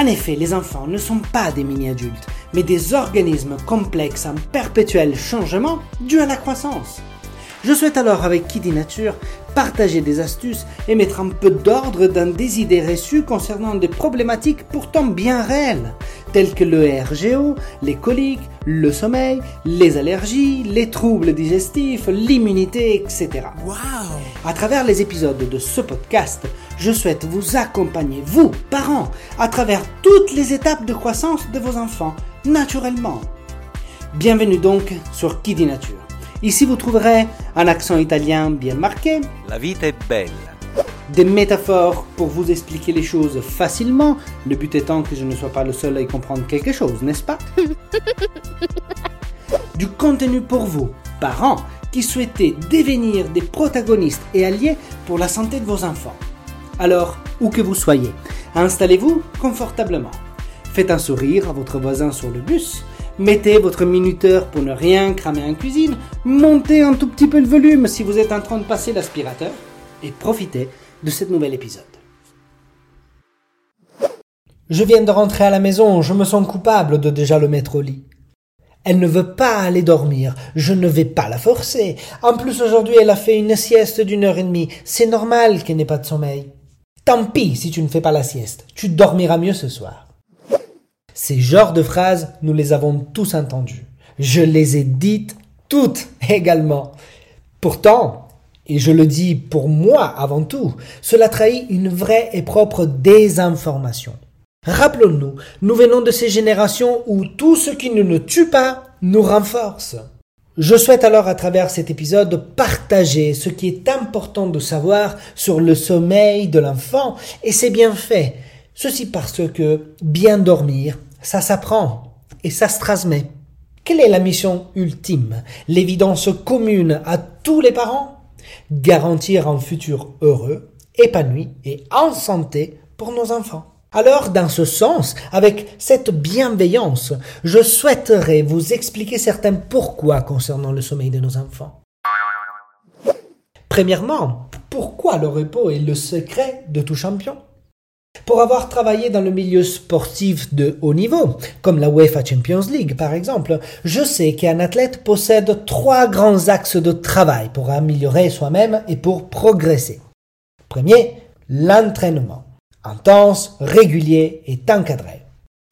En effet, les enfants ne sont pas des mini-adultes, mais des organismes complexes en perpétuel changement dû à la croissance. Je souhaite alors avec Kiddy Nature partager des astuces et mettre un peu d'ordre dans des idées reçues concernant des problématiques pourtant bien réelles, telles que le RGO, les coliques, le sommeil, les allergies, les troubles digestifs, l'immunité, etc. Wow. À travers les épisodes de ce podcast, je souhaite vous accompagner, vous, parents, à travers toutes les étapes de croissance de vos enfants, naturellement. Bienvenue donc sur Kiddy Nature. Ici, vous trouverez un accent italien bien marqué, La vita è bella. des métaphores pour vous expliquer les choses facilement, le but étant que je ne sois pas le seul à y comprendre quelque chose, n'est-ce pas? Du contenu pour vous, parents, qui souhaitez devenir des protagonistes et alliés pour la santé de vos enfants. Alors, où que vous soyez, installez-vous confortablement. Faites un sourire à votre voisin sur le bus. Mettez votre minuteur pour ne rien cramer en cuisine. Montez un tout petit peu le volume si vous êtes en train de passer l'aspirateur. Et profitez de cet nouvel épisode. Je viens de rentrer à la maison, je me sens coupable de déjà le mettre au lit. Elle ne veut pas aller dormir, je ne vais pas la forcer. En plus aujourd'hui elle a fait une sieste d'une heure et demie, c'est normal qu'elle n'ait pas de sommeil. Tant pis si tu ne fais pas la sieste, tu dormiras mieux ce soir. Ces genres de phrases, nous les avons tous entendues. Je les ai dites toutes également. Pourtant, et je le dis pour moi avant tout, cela trahit une vraie et propre désinformation. Rappelons-nous, nous venons de ces générations où tout ce qui ne nous tue pas nous renforce. Je souhaite alors à travers cet épisode partager ce qui est important de savoir sur le sommeil de l'enfant et ses bienfaits. Ceci parce que bien dormir, ça s'apprend et ça se transmet. Quelle est la mission ultime, l'évidence commune à tous les parents? Garantir un futur heureux, épanoui et en santé pour nos enfants. Alors, dans ce sens, avec cette bienveillance, je souhaiterais vous expliquer certains pourquoi concernant le sommeil de nos enfants. Premièrement, pourquoi le repos est le secret de tout champion? Pour avoir travaillé dans le milieu sportif de haut niveau, comme la UEFA Champions League par exemple, je sais qu'un athlète possède trois grands axes de travail pour améliorer soi-même et pour progresser. Premier, l'entraînement, intense, régulier et encadré.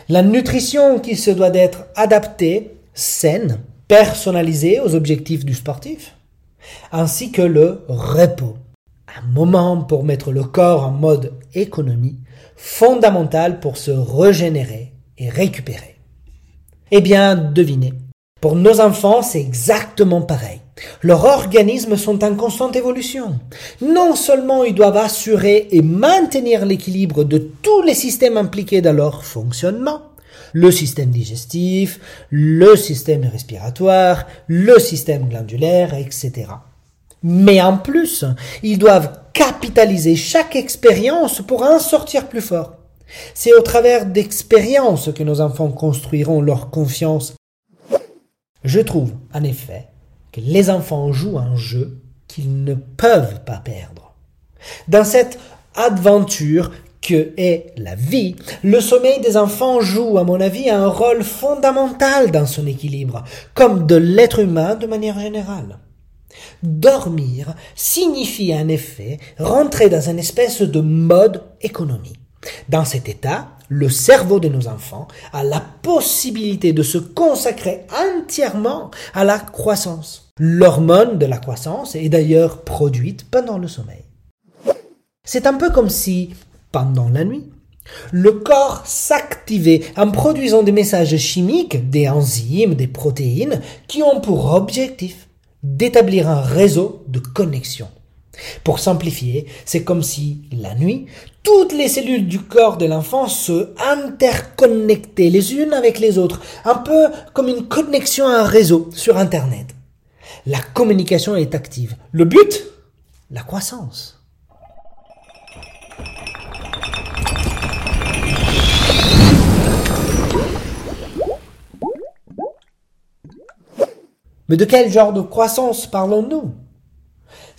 La nutrition qui se doit d'être adaptée, saine, personnalisée aux objectifs du sportif, ainsi que le repos, un moment pour mettre le corps en mode économie, fondamental pour se régénérer et récupérer. Eh bien, devinez, pour nos enfants, c'est exactement pareil. Leurs organismes sont en constante évolution. Non seulement ils doivent assurer et maintenir l'équilibre de tous les systèmes impliqués dans leur fonctionnement, le système digestif, le système respiratoire, le système glandulaire, etc. Mais en plus, ils doivent capitaliser chaque expérience pour en sortir plus fort. C'est au travers d'expériences que nos enfants construiront leur confiance. Je trouve, en effet, les enfants jouent un jeu qu'ils ne peuvent pas perdre. Dans cette aventure que est la vie, le sommeil des enfants joue, à mon avis, un rôle fondamental dans son équilibre, comme de l'être humain de manière générale. Dormir signifie en effet rentrer dans une espèce de mode économie. Dans cet état, le cerveau de nos enfants a la possibilité de se consacrer entièrement à la croissance. L'hormone de la croissance est d'ailleurs produite pendant le sommeil. C'est un peu comme si, pendant la nuit, le corps s'activait en produisant des messages chimiques, des enzymes, des protéines, qui ont pour objectif d'établir un réseau de connexion. Pour simplifier, c'est comme si, la nuit, toutes les cellules du corps de l'enfant se interconnectaient les unes avec les autres, un peu comme une connexion à un réseau sur Internet. La communication est active. Le but La croissance. Mais de quel genre de croissance parlons-nous?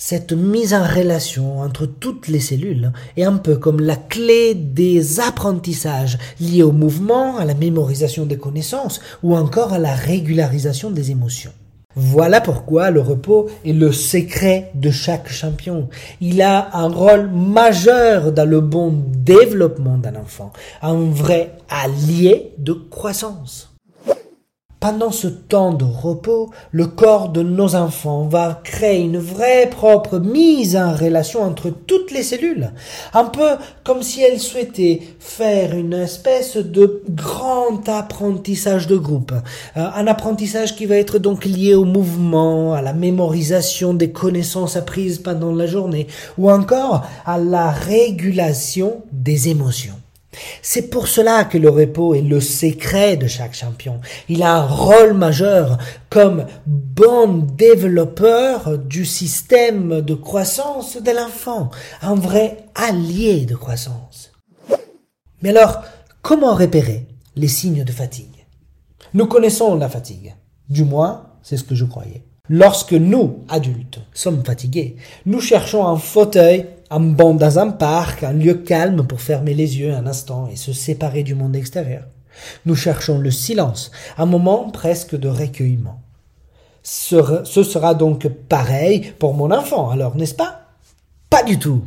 Cette mise en relation entre toutes les cellules est un peu comme la clé des apprentissages liés au mouvement, à la mémorisation des connaissances ou encore à la régularisation des émotions. Voilà pourquoi le repos est le secret de chaque champion. Il a un rôle majeur dans le bon développement d'un enfant, un vrai allié de croissance. Pendant ce temps de repos, le corps de nos enfants va créer une vraie propre mise en relation entre toutes les cellules, un peu comme si elles souhaitaient faire une espèce de grand apprentissage de groupe, euh, un apprentissage qui va être donc lié au mouvement, à la mémorisation des connaissances apprises pendant la journée, ou encore à la régulation des émotions. C'est pour cela que le repos est le secret de chaque champion. Il a un rôle majeur comme bon développeur du système de croissance de l'enfant, un vrai allié de croissance. Mais alors, comment repérer les signes de fatigue? Nous connaissons la fatigue. Du moins, c'est ce que je croyais. Lorsque nous, adultes, sommes fatigués, nous cherchons un fauteuil un banc dans un parc, un lieu calme pour fermer les yeux un instant et se séparer du monde extérieur. Nous cherchons le silence, un moment presque de recueillement. Ce sera donc pareil pour mon enfant, alors n'est-ce pas? Pas du tout.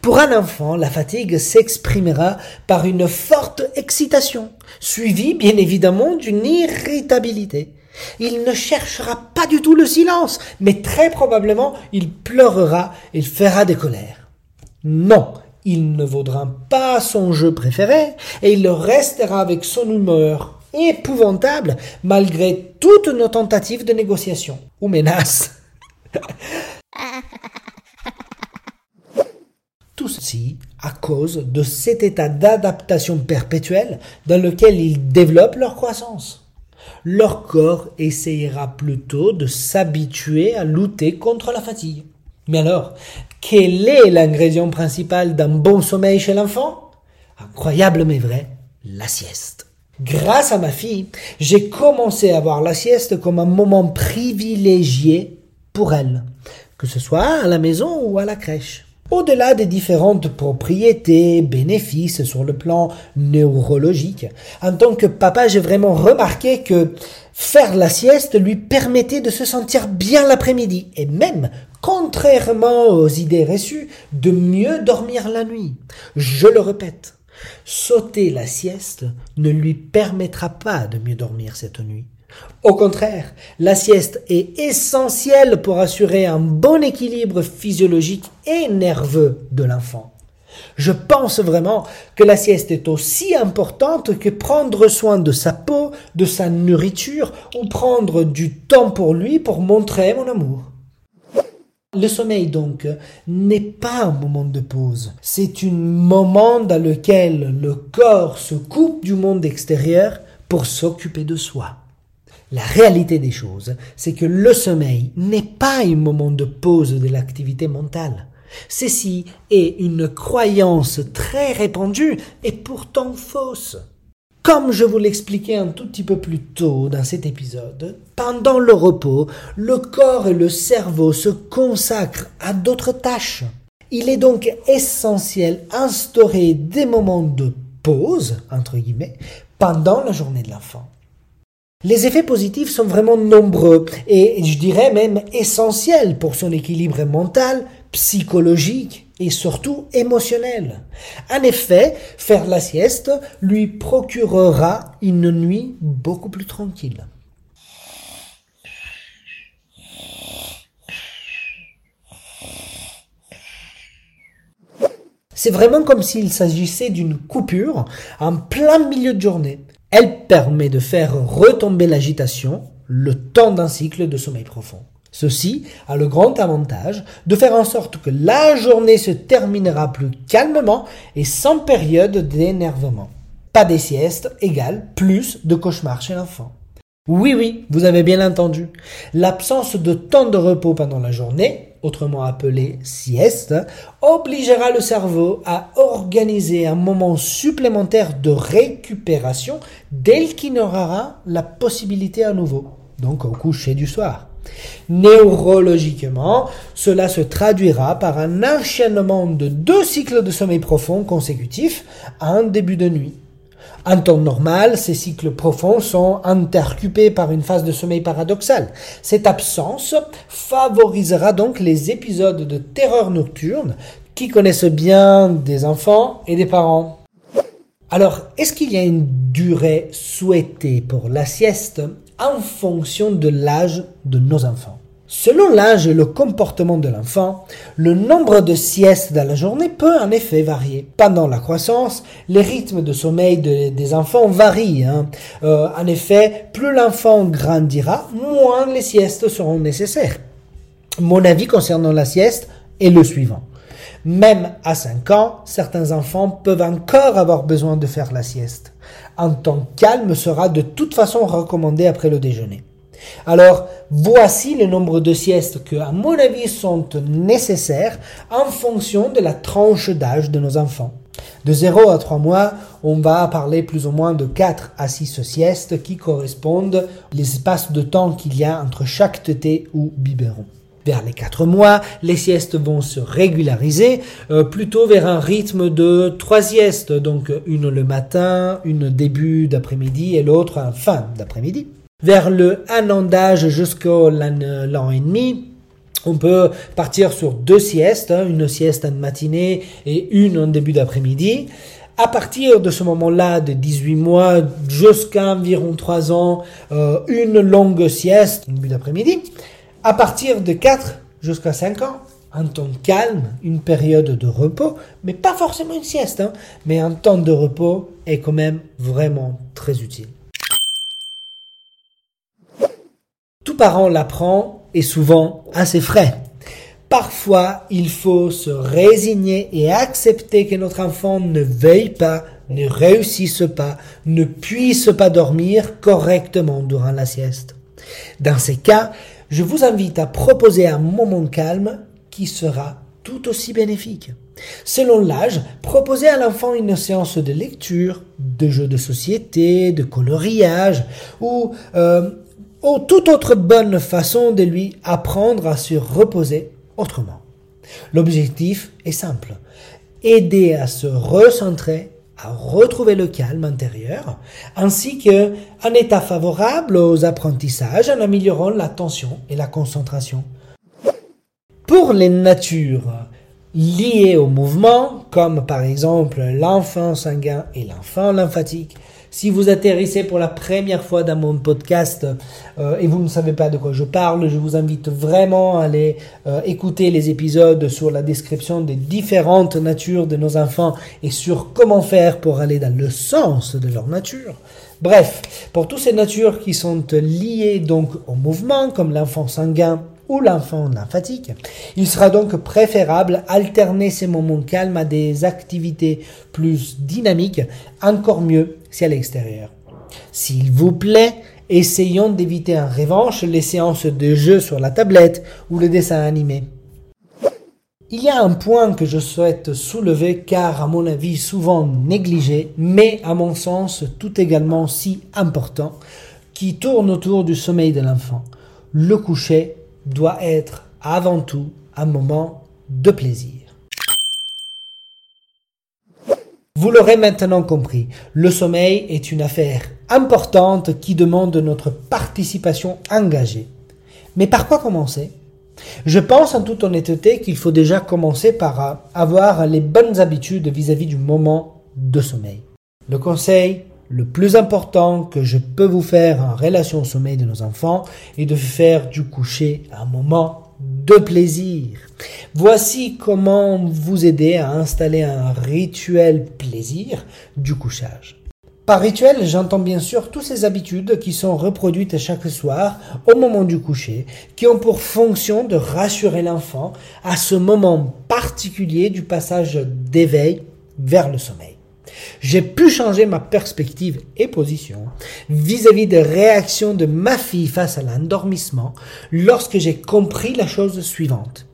Pour un enfant, la fatigue s'exprimera par une forte excitation, suivie bien évidemment d'une irritabilité. Il ne cherchera pas du tout le silence, mais très probablement il pleurera, il fera des colères. Non, il ne vaudra pas son jeu préféré et il restera avec son humeur épouvantable malgré toutes nos tentatives de négociation ou menaces. Tout ceci à cause de cet état d'adaptation perpétuelle dans lequel ils développent leur croissance. Leur corps essayera plutôt de s'habituer à lutter contre la fatigue. Mais alors, quel est l'ingrédient principal d'un bon sommeil chez l'enfant? Incroyable mais vrai, la sieste. Grâce à ma fille, j'ai commencé à voir la sieste comme un moment privilégié pour elle, que ce soit à la maison ou à la crèche. Au-delà des différentes propriétés, bénéfices sur le plan neurologique, en tant que papa, j'ai vraiment remarqué que faire la sieste lui permettait de se sentir bien l'après-midi et même contrairement aux idées reçues, de mieux dormir la nuit. Je le répète, sauter la sieste ne lui permettra pas de mieux dormir cette nuit. Au contraire, la sieste est essentielle pour assurer un bon équilibre physiologique et nerveux de l'enfant. Je pense vraiment que la sieste est aussi importante que prendre soin de sa peau, de sa nourriture ou prendre du temps pour lui pour montrer mon amour. Le sommeil, donc, n'est pas un moment de pause. C'est un moment dans lequel le corps se coupe du monde extérieur pour s'occuper de soi. La réalité des choses, c'est que le sommeil n'est pas un moment de pause de l'activité mentale. Ceci est une croyance très répandue et pourtant fausse. Comme je vous l'expliquais un tout petit peu plus tôt dans cet épisode, pendant le repos, le corps et le cerveau se consacrent à d'autres tâches. Il est donc essentiel d'instaurer des moments de pause, entre guillemets, pendant la journée de l'enfant. Les effets positifs sont vraiment nombreux et je dirais même essentiels pour son équilibre mental, psychologique et surtout émotionnel. En effet, faire la sieste lui procurera une nuit beaucoup plus tranquille. C'est vraiment comme s'il s'agissait d'une coupure en plein milieu de journée. Elle permet de faire retomber l'agitation le temps d'un cycle de sommeil profond. Ceci a le grand avantage de faire en sorte que la journée se terminera plus calmement et sans période d'énervement. Pas des siestes égale plus de cauchemars chez l'enfant. Oui, oui, vous avez bien entendu. L'absence de temps de repos pendant la journée, autrement appelé sieste, obligera le cerveau à organiser un moment supplémentaire de récupération dès qu'il aura la possibilité à nouveau, donc au coucher du soir. Neurologiquement, cela se traduira par un enchaînement de deux cycles de sommeil profond consécutifs à un début de nuit. En temps normal, ces cycles profonds sont intercupés par une phase de sommeil paradoxal. Cette absence favorisera donc les épisodes de terreur nocturne qui connaissent bien des enfants et des parents. Alors, est-ce qu'il y a une durée souhaitée pour la sieste? En fonction de l'âge de nos enfants Selon l'âge et le comportement de l'enfant, le nombre de siestes dans la journée peut en effet varier. Pendant la croissance, les rythmes de sommeil des enfants varient. Hein. Euh, en effet, plus l'enfant grandira, moins les siestes seront nécessaires. Mon avis concernant la sieste est le suivant. Même à 5 ans, certains enfants peuvent encore avoir besoin de faire la sieste. Un temps calme sera de toute façon recommandé après le déjeuner. Alors, voici le nombre de siestes que, à mon avis, sont nécessaires en fonction de la tranche d'âge de nos enfants. De 0 à 3 mois, on va parler plus ou moins de 4 à 6 siestes qui correspondent l'espace de temps qu'il y a entre chaque tété ou biberon. Vers les 4 mois, les siestes vont se régulariser euh, plutôt vers un rythme de 3 siestes, donc une le matin, une début d'après-midi et l'autre fin d'après-midi. Vers le un an d'âge jusqu'au l'an et demi, on peut partir sur deux siestes, hein, une sieste en matinée et une en début d'après-midi. À partir de ce moment-là, de 18 mois jusqu'à environ 3 ans, euh, une longue sieste, début d'après-midi. À partir de 4 jusqu'à 5 ans, un temps calme, une période de repos, mais pas forcément une sieste, hein, mais un temps de repos est quand même vraiment très utile. Tout parent l'apprend et souvent assez frais. Parfois, il faut se résigner et accepter que notre enfant ne veuille pas, ne réussisse pas, ne puisse pas dormir correctement durant la sieste. Dans ces cas, je vous invite à proposer un moment calme qui sera tout aussi bénéfique. Selon l'âge, proposez à l'enfant une séance de lecture, de jeux de société, de coloriage ou euh, ou toute autre bonne façon de lui apprendre à se reposer autrement. L'objectif est simple, aider à se recentrer, retrouver le calme intérieur, ainsi que un état favorable aux apprentissages en améliorant l'attention et la concentration. Pour les natures liées au mouvement, comme par exemple l'enfant sanguin et l'enfant lymphatique, si vous atterrissez pour la première fois dans mon podcast euh, et vous ne savez pas de quoi je parle, je vous invite vraiment à aller euh, écouter les épisodes sur la description des différentes natures de nos enfants et sur comment faire pour aller dans le sens de leur nature. Bref, pour toutes ces natures qui sont liées donc au mouvement, comme l'enfant sanguin ou l'enfant lymphatique. Il sera donc préférable alterner ces moments calmes à des activités plus dynamiques, encore mieux si à l'extérieur. S'il vous plaît, essayons d'éviter en revanche les séances de jeu sur la tablette ou le dessin animé. Il y a un point que je souhaite soulever car à mon avis souvent négligé, mais à mon sens tout également si important, qui tourne autour du sommeil de l'enfant. Le coucher doit être avant tout un moment de plaisir. Vous l'aurez maintenant compris, le sommeil est une affaire importante qui demande notre participation engagée. Mais par quoi commencer? Je pense en toute honnêteté qu'il faut déjà commencer par avoir les bonnes habitudes vis-à-vis du moment de sommeil. Le conseil le plus important que je peux vous faire en relation au sommeil de nos enfants est de faire du coucher un moment de plaisir. Voici comment vous aider à installer un rituel plaisir du couchage. Par rituel, j'entends bien sûr toutes ces habitudes qui sont reproduites chaque soir au moment du coucher, qui ont pour fonction de rassurer l'enfant à ce moment particulier du passage d'éveil vers le sommeil. J'ai pu changer ma perspective et position vis-à-vis des réactions de ma fille face à l'endormissement lorsque j'ai compris la chose suivante.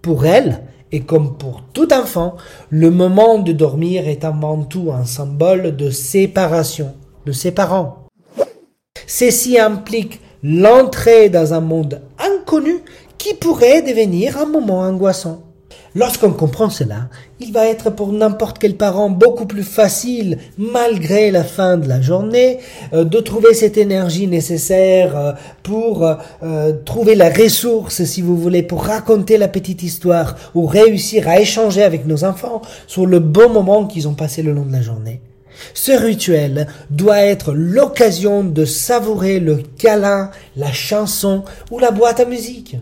Pour elle, et comme pour tout enfant, le moment de dormir est avant tout un symbole de séparation de ses parents. Ceci implique l'entrée dans un monde inconnu qui pourrait devenir un moment angoissant. Lorsqu'on comprend cela, il va être pour n'importe quel parent beaucoup plus facile, malgré la fin de la journée, euh, de trouver cette énergie nécessaire euh, pour euh, trouver la ressource, si vous voulez, pour raconter la petite histoire ou réussir à échanger avec nos enfants sur le bon moment qu'ils ont passé le long de la journée. Ce rituel doit être l'occasion de savourer le câlin, la chanson ou la boîte à musique.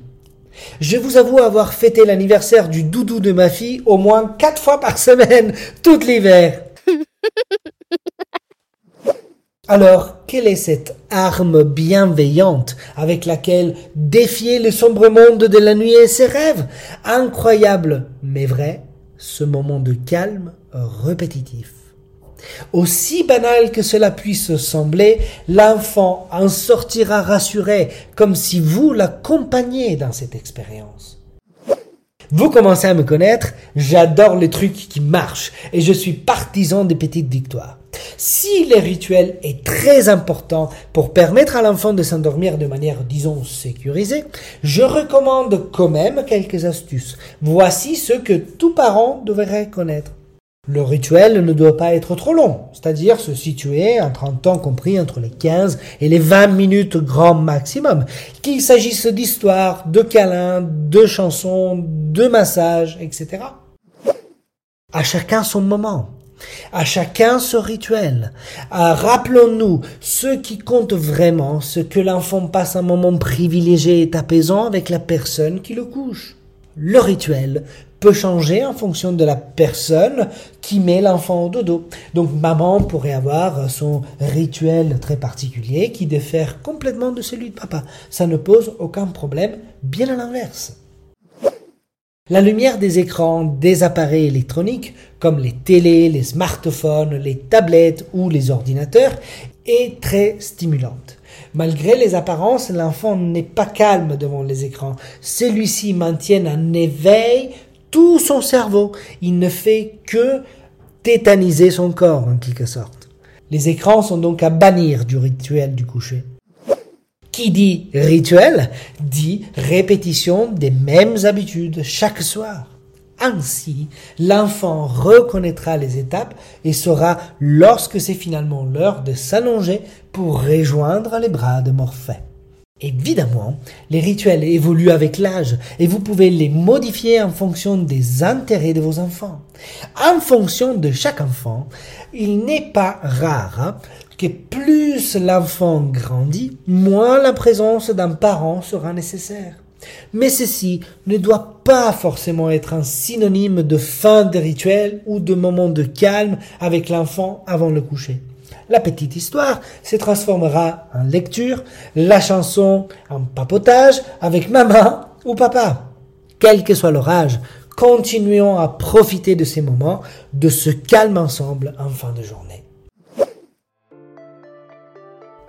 Je vous avoue avoir fêté l'anniversaire du doudou de ma fille au moins quatre fois par semaine, tout l'hiver. Alors, quelle est cette arme bienveillante avec laquelle défier le sombre monde de la nuit et ses rêves? Incroyable, mais vrai, ce moment de calme répétitif. Aussi banal que cela puisse sembler, l'enfant en sortira rassuré, comme si vous l'accompagniez dans cette expérience. Vous commencez à me connaître, j'adore les trucs qui marchent et je suis partisan des petites victoires. Si le rituel est très important pour permettre à l'enfant de s'endormir de manière, disons, sécurisée, je recommande quand même quelques astuces. Voici ce que tout parent devrait connaître. Le rituel ne doit pas être trop long, c'est-à-dire se situer entre un temps compris entre les 15 et les 20 minutes grand maximum, qu'il s'agisse d'histoires, de câlins, de chansons, de massages, etc. À chacun son moment. À chacun ce rituel. Rappelons-nous ce qui compte vraiment, ce que l'enfant passe un moment privilégié et apaisant avec la personne qui le couche. Le rituel peut changer en fonction de la personne qui met l'enfant au dodo. Donc maman pourrait avoir son rituel très particulier qui diffère complètement de celui de papa. Ça ne pose aucun problème, bien à l'inverse. La lumière des écrans des appareils électroniques, comme les télés, les smartphones, les tablettes ou les ordinateurs, très stimulante. Malgré les apparences, l'enfant n'est pas calme devant les écrans. Celui-ci maintient un éveil tout son cerveau. Il ne fait que tétaniser son corps, en quelque sorte. Les écrans sont donc à bannir du rituel du coucher. Qui dit rituel dit répétition des mêmes habitudes chaque soir. Ainsi, l'enfant reconnaîtra les étapes et saura lorsque c'est finalement l'heure de s'allonger pour rejoindre les bras de Morphée. Évidemment, les rituels évoluent avec l'âge et vous pouvez les modifier en fonction des intérêts de vos enfants. En fonction de chaque enfant, il n'est pas rare hein, que plus l'enfant grandit, moins la présence d'un parent sera nécessaire. Mais ceci ne doit pas forcément être un synonyme de fin de rituel ou de moment de calme avec l'enfant avant le coucher la petite histoire se transformera en lecture, la chanson en papotage avec maman ou papa. Quel que soit leur âge, continuons à profiter de ces moments, de ce calme ensemble en fin de journée.